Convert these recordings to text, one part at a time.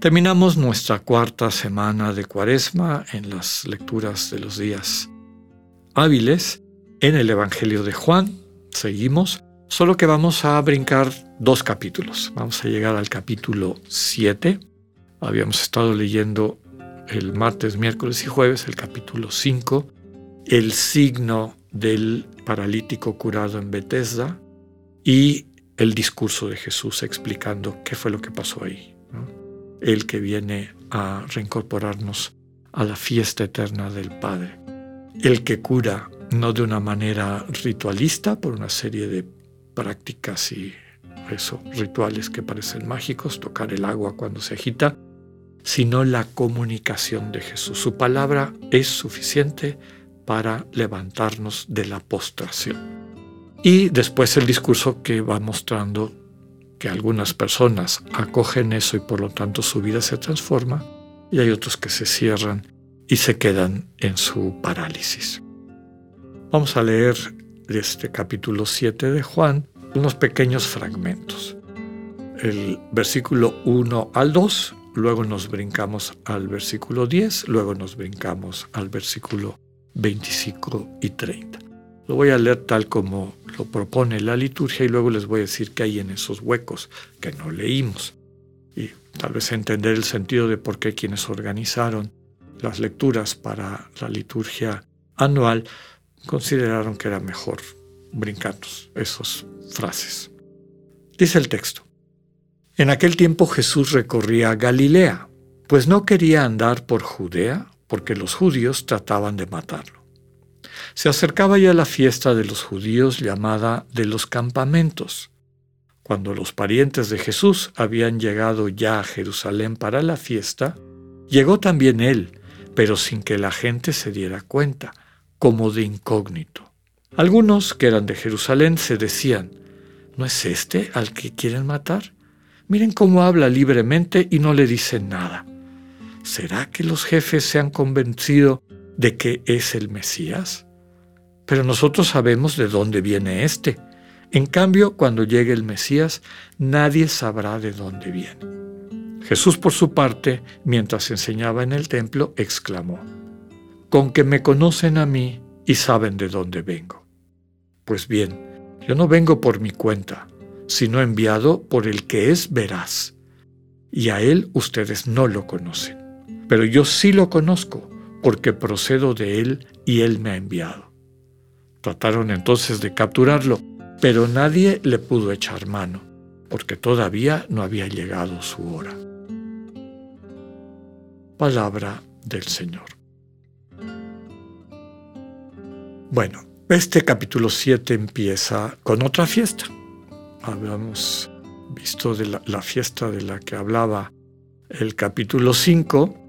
Terminamos nuestra cuarta semana de cuaresma en las lecturas de los días hábiles en el Evangelio de Juan. Seguimos, solo que vamos a brincar dos capítulos. Vamos a llegar al capítulo 7. Habíamos estado leyendo el martes, miércoles y jueves el capítulo 5, el signo del paralítico curado en Bethesda y el discurso de Jesús explicando qué fue lo que pasó ahí el que viene a reincorporarnos a la fiesta eterna del Padre, el que cura no de una manera ritualista por una serie de prácticas y eso, rituales que parecen mágicos, tocar el agua cuando se agita, sino la comunicación de Jesús. Su palabra es suficiente para levantarnos de la postración. Y después el discurso que va mostrando que algunas personas acogen eso y por lo tanto su vida se transforma, y hay otros que se cierran y se quedan en su parálisis. Vamos a leer de este capítulo 7 de Juan unos pequeños fragmentos. El versículo 1 al 2, luego nos brincamos al versículo 10, luego nos brincamos al versículo 25 y 30. Lo voy a leer tal como lo propone la liturgia y luego les voy a decir qué hay en esos huecos que no leímos. Y tal vez entender el sentido de por qué quienes organizaron las lecturas para la liturgia anual consideraron que era mejor brincarnos esas frases. Dice el texto. En aquel tiempo Jesús recorría Galilea, pues no quería andar por Judea porque los judíos trataban de matarlo. Se acercaba ya la fiesta de los judíos llamada de los campamentos. Cuando los parientes de Jesús habían llegado ya a Jerusalén para la fiesta, llegó también él, pero sin que la gente se diera cuenta, como de incógnito. Algunos que eran de Jerusalén se decían, ¿no es este al que quieren matar? Miren cómo habla libremente y no le dicen nada. ¿Será que los jefes se han convencido de que es el Mesías? Pero nosotros sabemos de dónde viene éste. En cambio, cuando llegue el Mesías, nadie sabrá de dónde viene. Jesús, por su parte, mientras enseñaba en el templo, exclamó, Con que me conocen a mí y saben de dónde vengo. Pues bien, yo no vengo por mi cuenta, sino enviado por el que es veraz. Y a él ustedes no lo conocen. Pero yo sí lo conozco, porque procedo de él y él me ha enviado. Trataron entonces de capturarlo, pero nadie le pudo echar mano, porque todavía no había llegado su hora. Palabra del Señor. Bueno, este capítulo 7 empieza con otra fiesta. Habíamos visto de la, la, fiesta de la que hablaba el capítulo 5,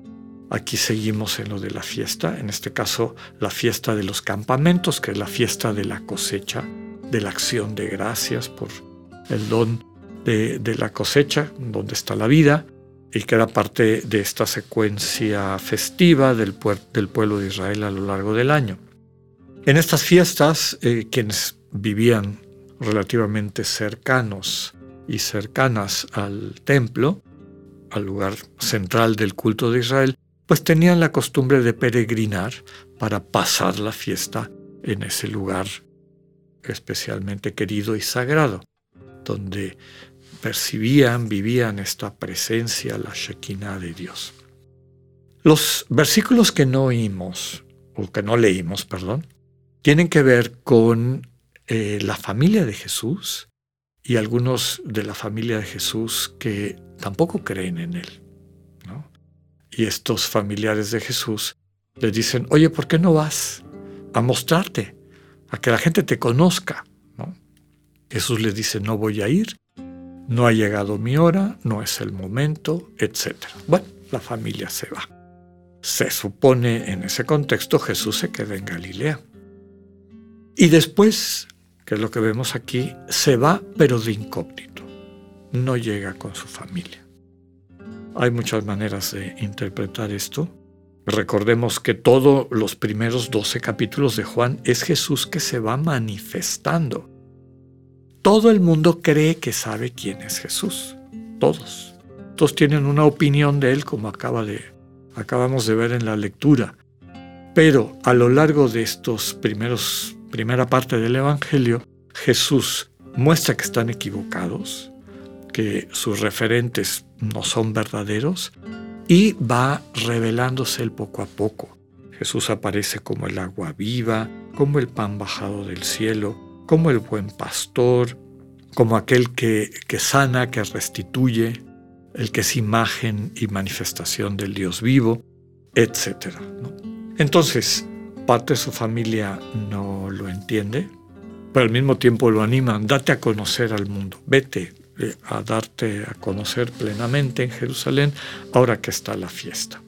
Aquí seguimos en lo de la fiesta, en este caso la fiesta de los campamentos, que es la fiesta de la cosecha, de la acción de gracias por el don de, la cosecha, donde está la vida, y que era parte de esta secuencia festiva del, pueblo de Israel a lo largo del año. En estas fiestas, eh, quienes vivían relativamente cercanos y cercanas al templo, al lugar central del culto de Israel, pues tenían la costumbre de peregrinar para pasar la fiesta en ese lugar especialmente querido y sagrado, donde percibían, vivían esta presencia, la Shekinah de Dios. Los versículos que no oímos, o que no leímos, perdón, tienen que ver con eh, la familia de Jesús y algunos de la familia de Jesús que tampoco creen en Él. Y estos familiares de Jesús le dicen, oye, ¿por qué no vas a mostrarte, a que la gente te conozca? Jesús les dice, no voy a ir, no ha llegado mi hora, no es el momento, etc. Bueno, la familia se va. Se supone en ese contexto Jesús se queda en Galilea. Y después, que es lo que vemos aquí, se va pero de incógnito. No llega con su familia. Hay muchas maneras de interpretar esto. Recordemos que todos los primeros 12 capítulos de Juan es Jesús que se va manifestando. Todo el mundo cree que sabe quién es Jesús. Todos. Todos tienen una opinión de él como acaba de, acabamos de ver en la lectura. Pero a lo largo de estos primeros primera parte del Evangelio, Jesús muestra que están equivocados, que sus referentes no son verdaderos y va revelándose el poco a poco. Jesús aparece como el agua viva, como el pan bajado del cielo, como el buen pastor, como aquel que, que sana, que restituye, el que es imagen y manifestación del Dios vivo, etc. Entonces, parte de su familia no lo entiende, pero al mismo tiempo lo animan, date a conocer al mundo, vete, eh, a darte a conocer plenamente en Jerusalén ahora que está la fiesta.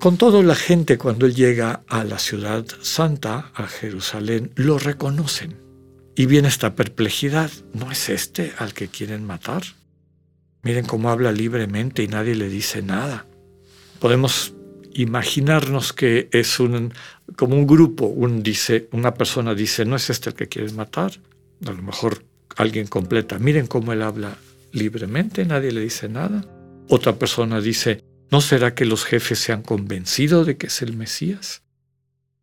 Con todo, la gente cuando él llega a la ciudad santa, a Jerusalén, lo reconocen. Y viene esta perplejidad, ¿no es este al que quieren matar? Miren cómo habla libremente y nadie le dice nada. Podemos imaginarnos que es un, como un grupo, un dice, una persona dice, ¿no es este el que quieren matar? A lo mejor Alguien completa, miren cómo él habla libremente, nadie le dice nada. Otra persona dice, ¿no será que los jefes se han convencido de que es el Mesías?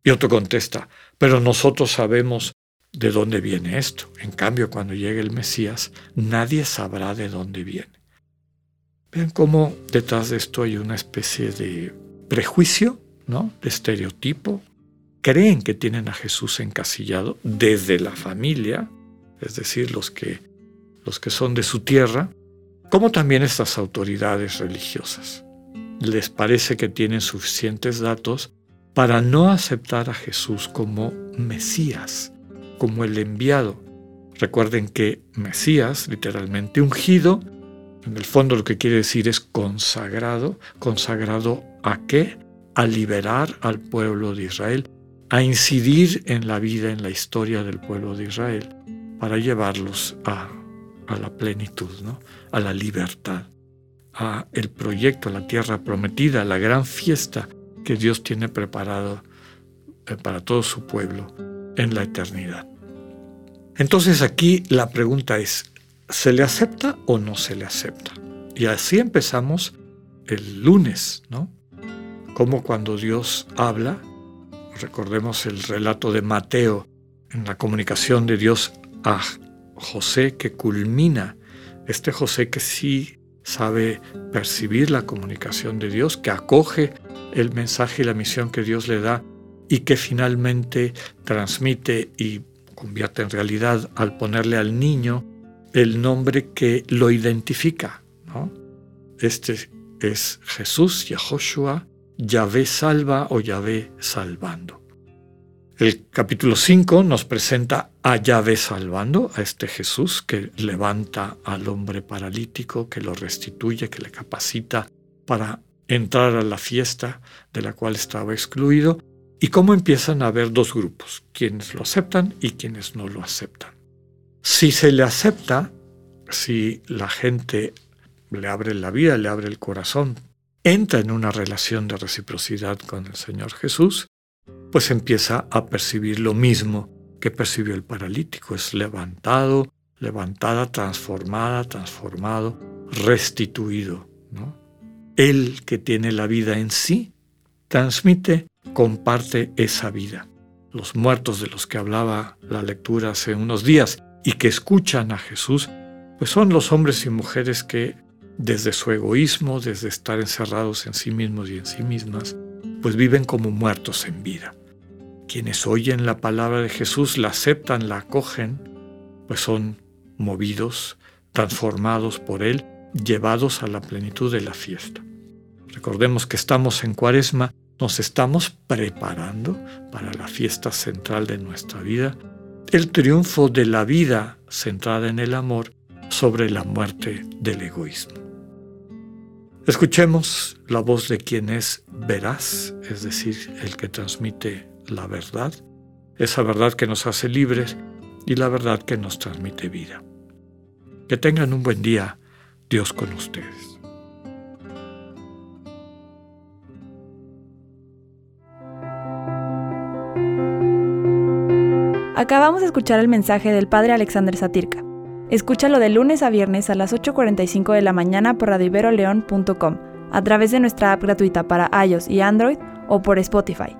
Y otro contesta, pero nosotros sabemos de dónde viene esto. En cambio, cuando llegue el Mesías, nadie sabrá de dónde viene. Vean cómo detrás de esto hay una especie de prejuicio, ¿no? De estereotipo. Creen que tienen a Jesús encasillado desde la familia, es decir, los que, los que son de su tierra, como también estas autoridades religiosas. Les parece que tienen suficientes datos para no aceptar a Jesús como Mesías, como el enviado. Recuerden que Mesías, literalmente ungido, en el fondo lo que quiere decir es consagrado. ¿Consagrado a qué? A liberar al pueblo de Israel, a incidir en la vida, en la historia del pueblo de Israel para llevarlos a, la plenitud, ¿no? a la libertad, a el proyecto, a la tierra prometida, a la gran fiesta que Dios tiene preparado eh, para todo su pueblo en la eternidad. Entonces aquí la pregunta es, ¿se le acepta o no se le acepta? Y así empezamos el lunes, ¿no? Como cuando Dios habla, recordemos el relato de Mateo en la comunicación de Dios a José que culmina, este José que sí sabe percibir la comunicación de Dios, que acoge el mensaje y la misión que Dios le da y que finalmente transmite y convierte en realidad al ponerle al niño el nombre que lo identifica. Este es Jesús, Yahoshua, Yahvé salva o Yahvé salvando. El capítulo 5 nos presenta a Yahvé salvando, a este Jesús que levanta al hombre paralítico, que lo restituye, que le capacita para entrar a la fiesta de la cual estaba excluido, y cómo empiezan a haber dos grupos, quienes lo aceptan y quienes no lo aceptan. Si se le acepta, si la gente le abre la vida, le abre el corazón, entra en una relación de reciprocidad con el Señor Jesús, pues empieza a percibir lo mismo que percibió el paralítico. Es levantado, levantada, transformada, transformado, restituido. ¿no? Él que tiene la vida en sí, transmite, comparte esa vida. Los muertos de los que hablaba la lectura hace unos días y que escuchan a Jesús, pues son los hombres y mujeres que desde su egoísmo, desde estar encerrados en sí mismos y en sí mismas, pues viven como muertos en vida. Quienes oyen la palabra de Jesús, la aceptan, la acogen, pues son movidos, transformados por Él, llevados a la plenitud de la fiesta. Recordemos que estamos en cuaresma, nos estamos preparando para la fiesta central de nuestra vida, el triunfo de la vida centrada en el amor sobre la muerte del egoísmo. Escuchemos la voz de quien es veraz, es decir, el que transmite la verdad, esa verdad que nos hace libres y la verdad que nos transmite vida. Que tengan un buen día, Dios con ustedes. Acabamos de escuchar el mensaje del Padre Alexander Satirka. Escúchalo de lunes a viernes a las 8.45 de la mañana por radioiberoleón.com, a través de nuestra app gratuita para iOS y Android o por Spotify.